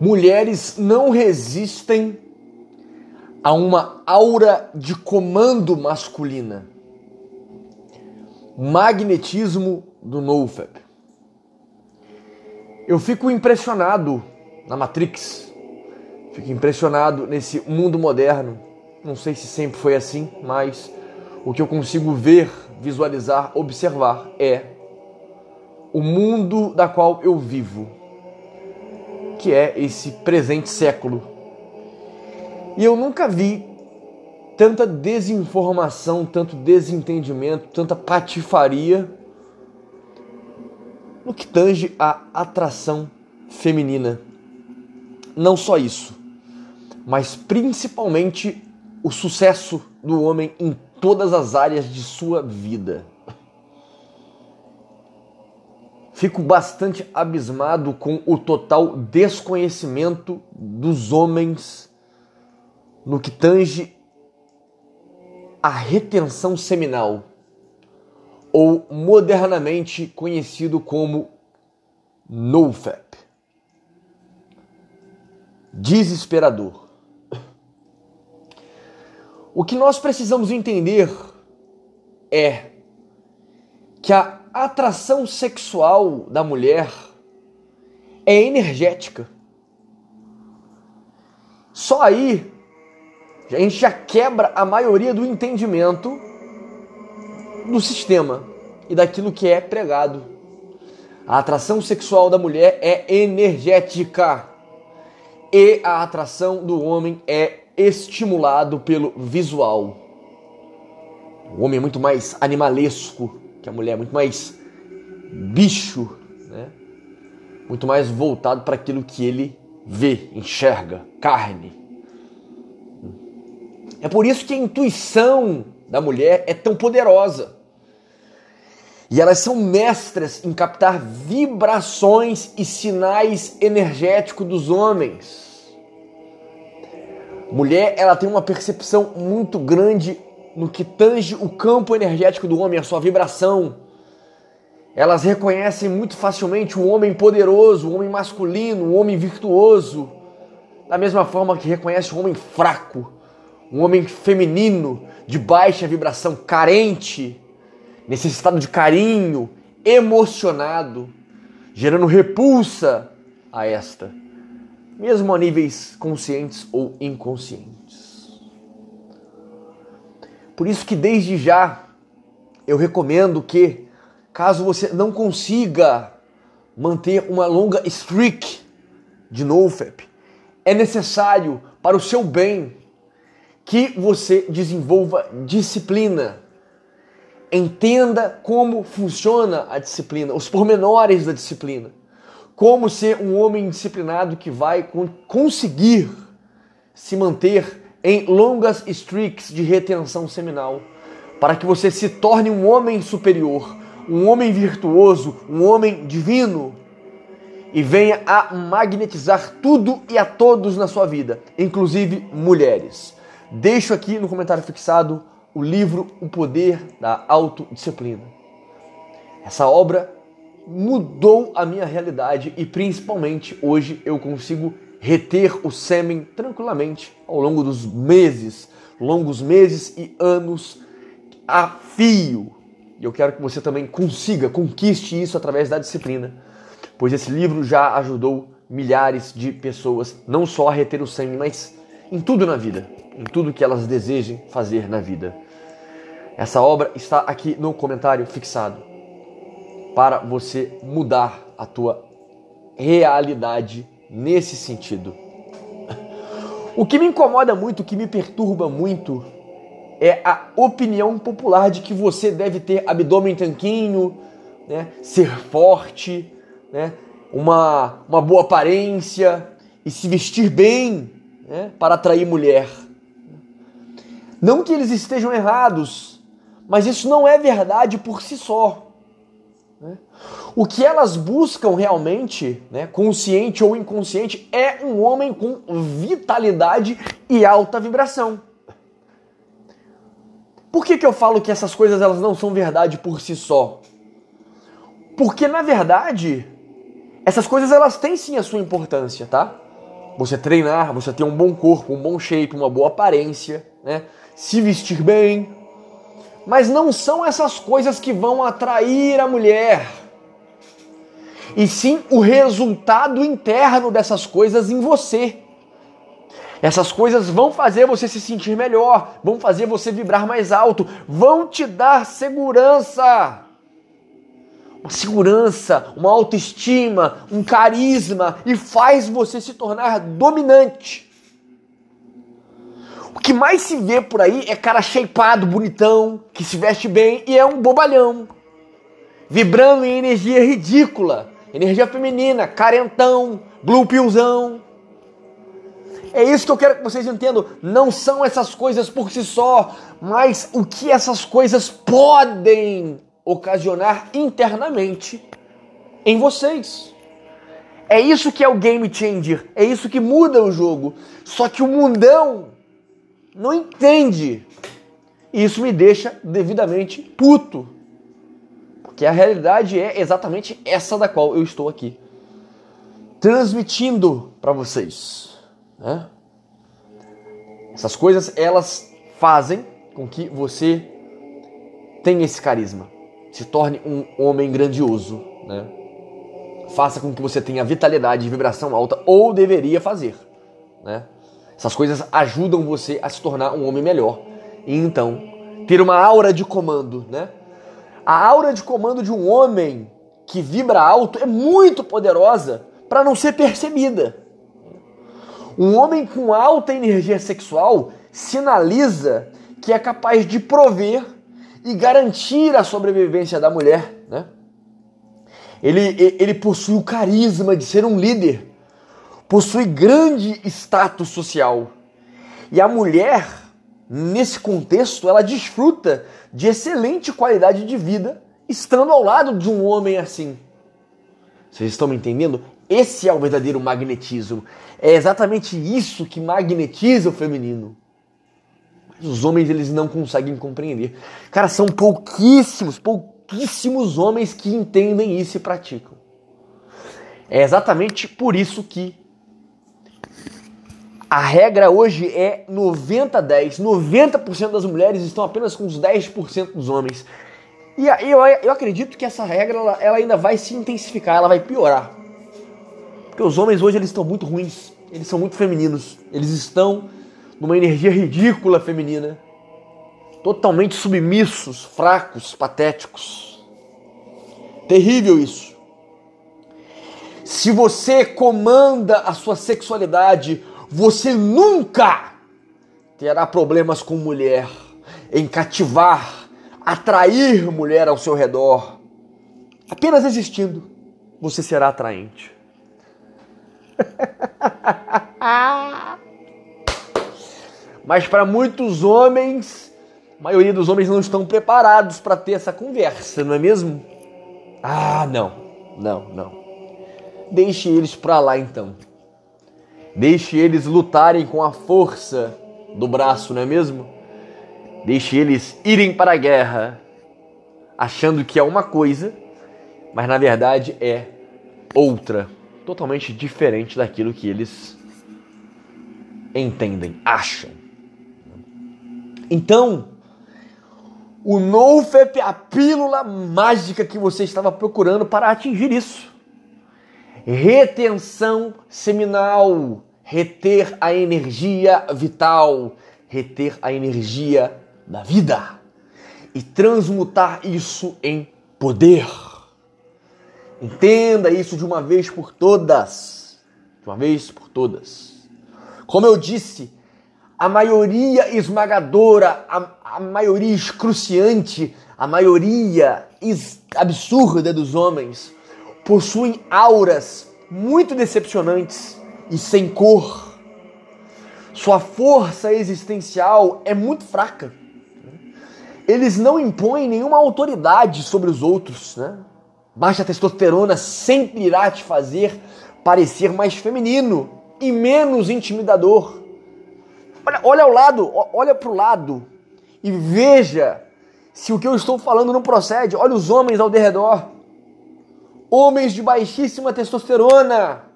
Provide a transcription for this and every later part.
Mulheres não resistem a uma aura de comando masculina. Magnetismo do NoFap. Eu fico impressionado na Matrix, fico impressionado nesse mundo moderno. Não sei se sempre foi assim, mas o que eu consigo ver, visualizar, observar é o mundo da qual eu vivo, que é esse presente século. E eu nunca vi tanta desinformação, tanto desentendimento, tanta patifaria no que tange a atração feminina. Não só isso, mas principalmente o sucesso do homem em todas as áreas de sua vida. Fico bastante abismado com o total desconhecimento dos homens no que tange a retenção seminal, ou modernamente conhecido como NoFap. Desesperador. O que nós precisamos entender é que a atração sexual da mulher é energética. Só aí a gente já quebra a maioria do entendimento do sistema e daquilo que é pregado. A atração sexual da mulher é energética e a atração do homem é estimulado pelo visual. O homem é muito mais animalesco, que a mulher é muito mais bicho, né? muito mais voltado para aquilo que ele vê, enxerga, carne. É por isso que a intuição da mulher é tão poderosa. E elas são mestras em captar vibrações e sinais energéticos dos homens. Mulher, ela tem uma percepção muito grande no que tange o campo energético do homem, a sua vibração. Elas reconhecem muito facilmente o homem poderoso, o homem masculino, o homem virtuoso, da mesma forma que reconhece o homem fraco, um homem feminino, de baixa vibração, carente, necessitado de carinho, emocionado, gerando repulsa a esta, mesmo a níveis conscientes ou inconscientes. Por isso que desde já eu recomendo que, caso você não consiga manter uma longa streak de NoFap, é necessário para o seu bem que você desenvolva disciplina. Entenda como funciona a disciplina, os pormenores da disciplina. Como ser um homem disciplinado que vai conseguir se manter em longas streaks de retenção seminal, para que você se torne um homem superior, um homem virtuoso, um homem divino e venha a magnetizar tudo e a todos na sua vida, inclusive mulheres. Deixo aqui no comentário fixado o livro O Poder da Autodisciplina. Essa obra mudou a minha realidade e principalmente hoje eu consigo reter o sêmen tranquilamente ao longo dos meses, longos meses e anos a fio. E eu quero que você também consiga, conquiste isso através da disciplina, pois esse livro já ajudou milhares de pessoas, não só a reter o sêmen, mas em tudo na vida, em tudo que elas desejem fazer na vida. Essa obra está aqui no comentário fixado para você mudar a tua realidade nesse sentido. O que me incomoda muito, o que me perturba muito, é a opinião popular de que você deve ter abdômen tanquinho, né, ser forte, né, uma, uma boa aparência e se vestir bem né, para atrair mulher. Não que eles estejam errados, mas isso não é verdade por si só. Né? O que elas buscam realmente, né, consciente ou inconsciente, é um homem com vitalidade e alta vibração. Por que, que eu falo que essas coisas elas não são verdade por si só? Porque na verdade essas coisas elas têm sim a sua importância, tá? você treinar, você ter um bom corpo, um bom shape, uma boa aparência, né? Se vestir bem. Mas não são essas coisas que vão atrair a mulher. E sim o resultado interno dessas coisas em você. Essas coisas vão fazer você se sentir melhor, vão fazer você vibrar mais alto, vão te dar segurança. Uma segurança, uma autoestima, um carisma e faz você se tornar dominante. O que mais se vê por aí é cara shapeado, bonitão, que se veste bem e é um bobalhão. Vibrando em energia ridícula, energia feminina, carentão, blue pillzão. É isso que eu quero que vocês entendam. Não são essas coisas por si só, mas o que essas coisas podem ocasionar internamente em vocês. É isso que é o game changer, é isso que muda o jogo. Só que o mundão não entende. E isso me deixa devidamente puto. Porque a realidade é exatamente essa da qual eu estou aqui transmitindo para vocês. Né? Essas coisas elas fazem com que você tenha esse carisma, se torne um homem grandioso, né? Faça com que você tenha vitalidade e vibração alta, ou deveria fazer, né? Essas coisas ajudam você a se tornar um homem melhor e então ter uma aura de comando, né? A aura de comando de um homem que vibra alto é muito poderosa para não ser percebida. Um homem com alta energia sexual sinaliza que é capaz de prover e garantir a sobrevivência da mulher, né? Ele, ele possui o carisma de ser um líder, possui grande status social. E a mulher, nesse contexto, ela desfruta de excelente qualidade de vida estando ao lado de um homem assim. Vocês estão me entendendo? Esse é o verdadeiro magnetismo. É exatamente isso que magnetiza o feminino. Mas os homens eles não conseguem compreender. Cara, são pouquíssimos, pouquíssimos homens que entendem isso e praticam. É exatamente por isso que a regra hoje é 90-10. 90%, das mulheres estão apenas com os 10% dos homens. E eu, eu acredito que essa regra ela, ela ainda vai se intensificar, ela vai piorar. Porque os homens hoje eles estão muito ruins, eles são muito femininos, eles estão numa energia ridícula feminina, totalmente submissos, fracos, patéticos. Terrível isso. Se você comanda a sua sexualidade, você nunca terá problemas com mulher, em cativar, atrair mulher ao seu redor. Apenas existindo, você será atraente. Mas para muitos homens, a maioria dos homens não estão preparados para ter essa conversa, não é mesmo? Ah, não, não, não. Deixe eles para lá então. Deixe eles lutarem com a força do braço, não é mesmo? Deixe eles irem para a guerra, achando que é uma coisa, mas na verdade é outra totalmente diferente daquilo que eles entendem, acham. Então, o NoFap é a pílula mágica que você estava procurando para atingir isso. Retenção seminal, reter a energia vital, reter a energia da vida e transmutar isso em poder. Entenda isso de uma vez por todas. De uma vez por todas. Como eu disse, a maioria esmagadora, a, a maioria excruciante, a maioria absurda dos homens possuem auras muito decepcionantes e sem cor. Sua força existencial é muito fraca. Eles não impõem nenhuma autoridade sobre os outros, né? Baixa testosterona sempre irá te fazer parecer mais feminino e menos intimidador. Olha, olha ao lado, olha para o lado e veja se o que eu estou falando não procede. Olha os homens ao redor. Homens de baixíssima testosterona.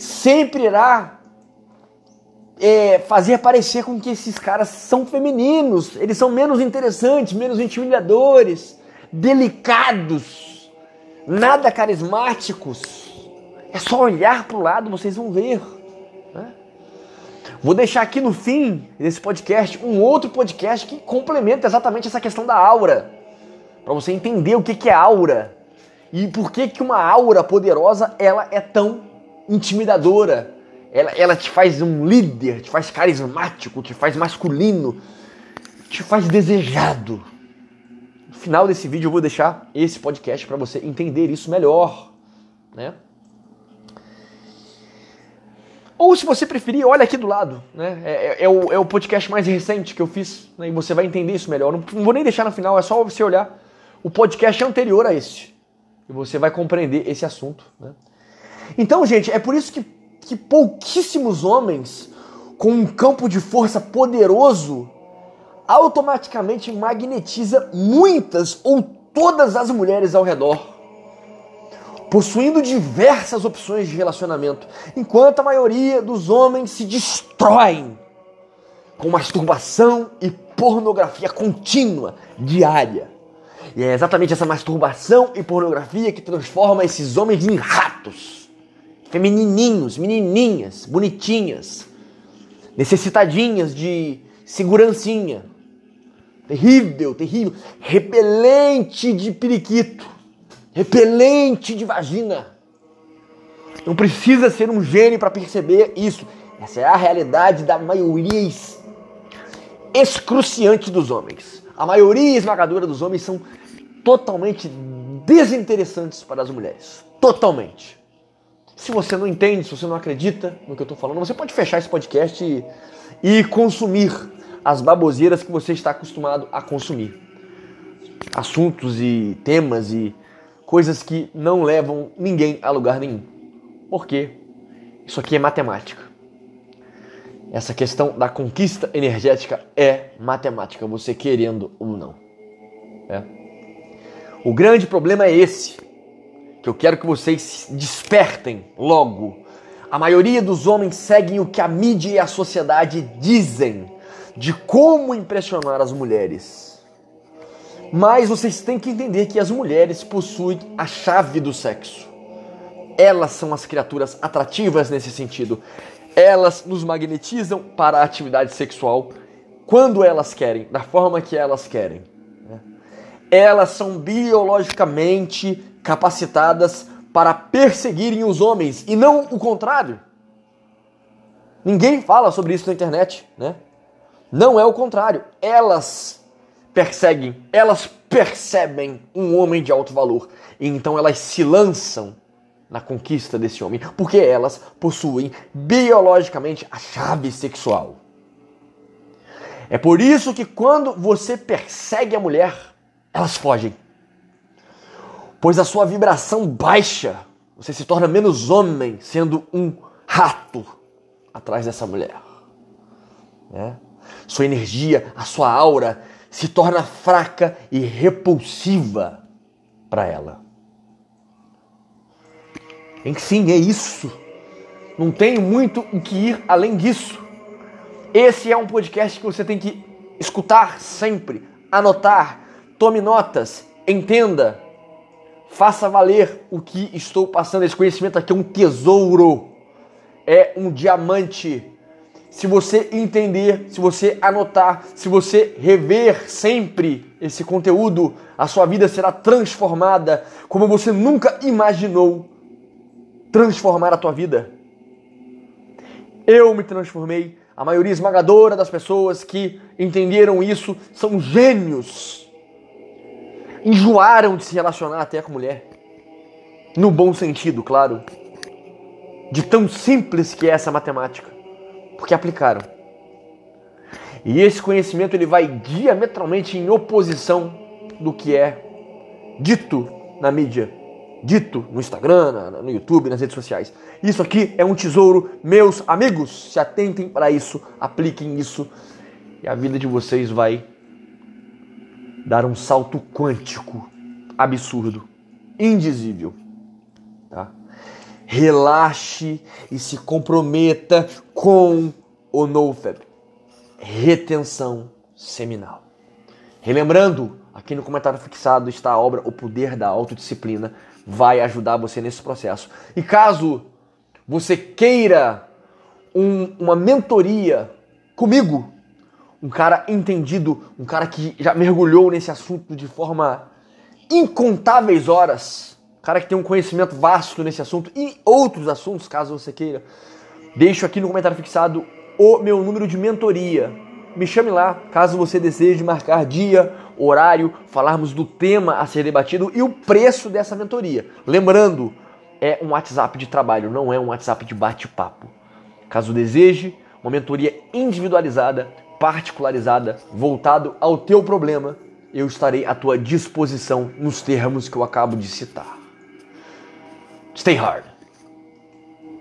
Sempre irá é, fazer parecer com que esses caras são femininos, eles são menos interessantes, menos intimidadores, delicados, nada carismáticos. É só olhar para o lado, vocês vão ver. Né? Vou deixar aqui no fim desse podcast um outro podcast que complementa exatamente essa questão da aura, para você entender o que, que é aura e por que, que uma aura poderosa ela é tão intimidadora ela, ela te faz um líder, te faz carismático, te faz masculino, te faz desejado. No final desse vídeo eu vou deixar esse podcast para você entender isso melhor, né? Ou se você preferir, olha aqui do lado, né? É, é, é, o, é o podcast mais recente que eu fiz, né? e você vai entender isso melhor. Não, não vou nem deixar no final, é só você olhar o podcast anterior a esse. E você vai compreender esse assunto. Né? Então, gente, é por isso que que pouquíssimos homens com um campo de força poderoso automaticamente magnetiza muitas ou todas as mulheres ao redor, possuindo diversas opções de relacionamento, enquanto a maioria dos homens se destroem com masturbação e pornografia contínua, diária. E é exatamente essa masturbação e pornografia que transforma esses homens em ratos feminininhos, menininhas, bonitinhas, necessitadinhas de segurancinha. Terrível, terrível. Repelente de periquito. Repelente de vagina. Não precisa ser um gênio para perceber isso. Essa é a realidade da maioria excruciante dos homens. A maioria esmagadora dos homens são totalmente desinteressantes para as mulheres. Totalmente. Se você não entende, se você não acredita no que eu estou falando, você pode fechar esse podcast e, e consumir as baboseiras que você está acostumado a consumir. Assuntos e temas e coisas que não levam ninguém a lugar nenhum. Por quê? Isso aqui é matemática. Essa questão da conquista energética é matemática, você querendo ou não. É. O grande problema é esse que eu quero que vocês despertem logo. A maioria dos homens seguem o que a mídia e a sociedade dizem de como impressionar as mulheres. Mas vocês têm que entender que as mulheres possuem a chave do sexo. Elas são as criaturas atrativas nesse sentido. Elas nos magnetizam para a atividade sexual quando elas querem, da forma que elas querem. Elas são biologicamente capacitadas para perseguirem os homens e não o contrário. Ninguém fala sobre isso na internet, né? Não é o contrário. Elas perseguem, elas percebem um homem de alto valor e então elas se lançam na conquista desse homem, porque elas possuem biologicamente a chave sexual. É por isso que quando você persegue a mulher, elas fogem pois a sua vibração baixa, você se torna menos homem, sendo um rato atrás dessa mulher. Né? Sua energia, a sua aura se torna fraca e repulsiva para ela. Enfim, é isso. Não tem muito o que ir além disso. Esse é um podcast que você tem que escutar sempre, anotar, tome notas, entenda Faça valer o que estou passando. Esse conhecimento aqui é um tesouro, é um diamante. Se você entender, se você anotar, se você rever sempre esse conteúdo, a sua vida será transformada como você nunca imaginou transformar a tua vida. Eu me transformei. A maioria esmagadora das pessoas que entenderam isso são gênios enjoaram de se relacionar até com mulher. No bom sentido, claro. De tão simples que é essa matemática. Porque aplicaram. E esse conhecimento ele vai diametralmente em oposição do que é dito na mídia, dito no Instagram, no YouTube, nas redes sociais. Isso aqui é um tesouro, meus amigos. Se atentem para isso, apliquem isso e a vida de vocês vai dar um salto quântico absurdo, indizível. Tá? relaxe e se comprometa com o NoFap. Retenção seminal. Relembrando, aqui no comentário fixado está a obra O Poder da Autodisciplina, vai ajudar você nesse processo. E caso você queira um, uma mentoria comigo, um cara entendido, um cara que já mergulhou nesse assunto de forma incontáveis horas, um cara que tem um conhecimento vasto nesse assunto e outros assuntos, caso você queira, deixo aqui no comentário fixado o meu número de mentoria. Me chame lá, caso você deseje marcar dia, horário, falarmos do tema a ser debatido e o preço dessa mentoria. Lembrando, é um WhatsApp de trabalho, não é um WhatsApp de bate-papo. Caso deseje, uma mentoria individualizada, particularizada, voltado ao teu problema, eu estarei à tua disposição nos termos que eu acabo de citar. Stay hard.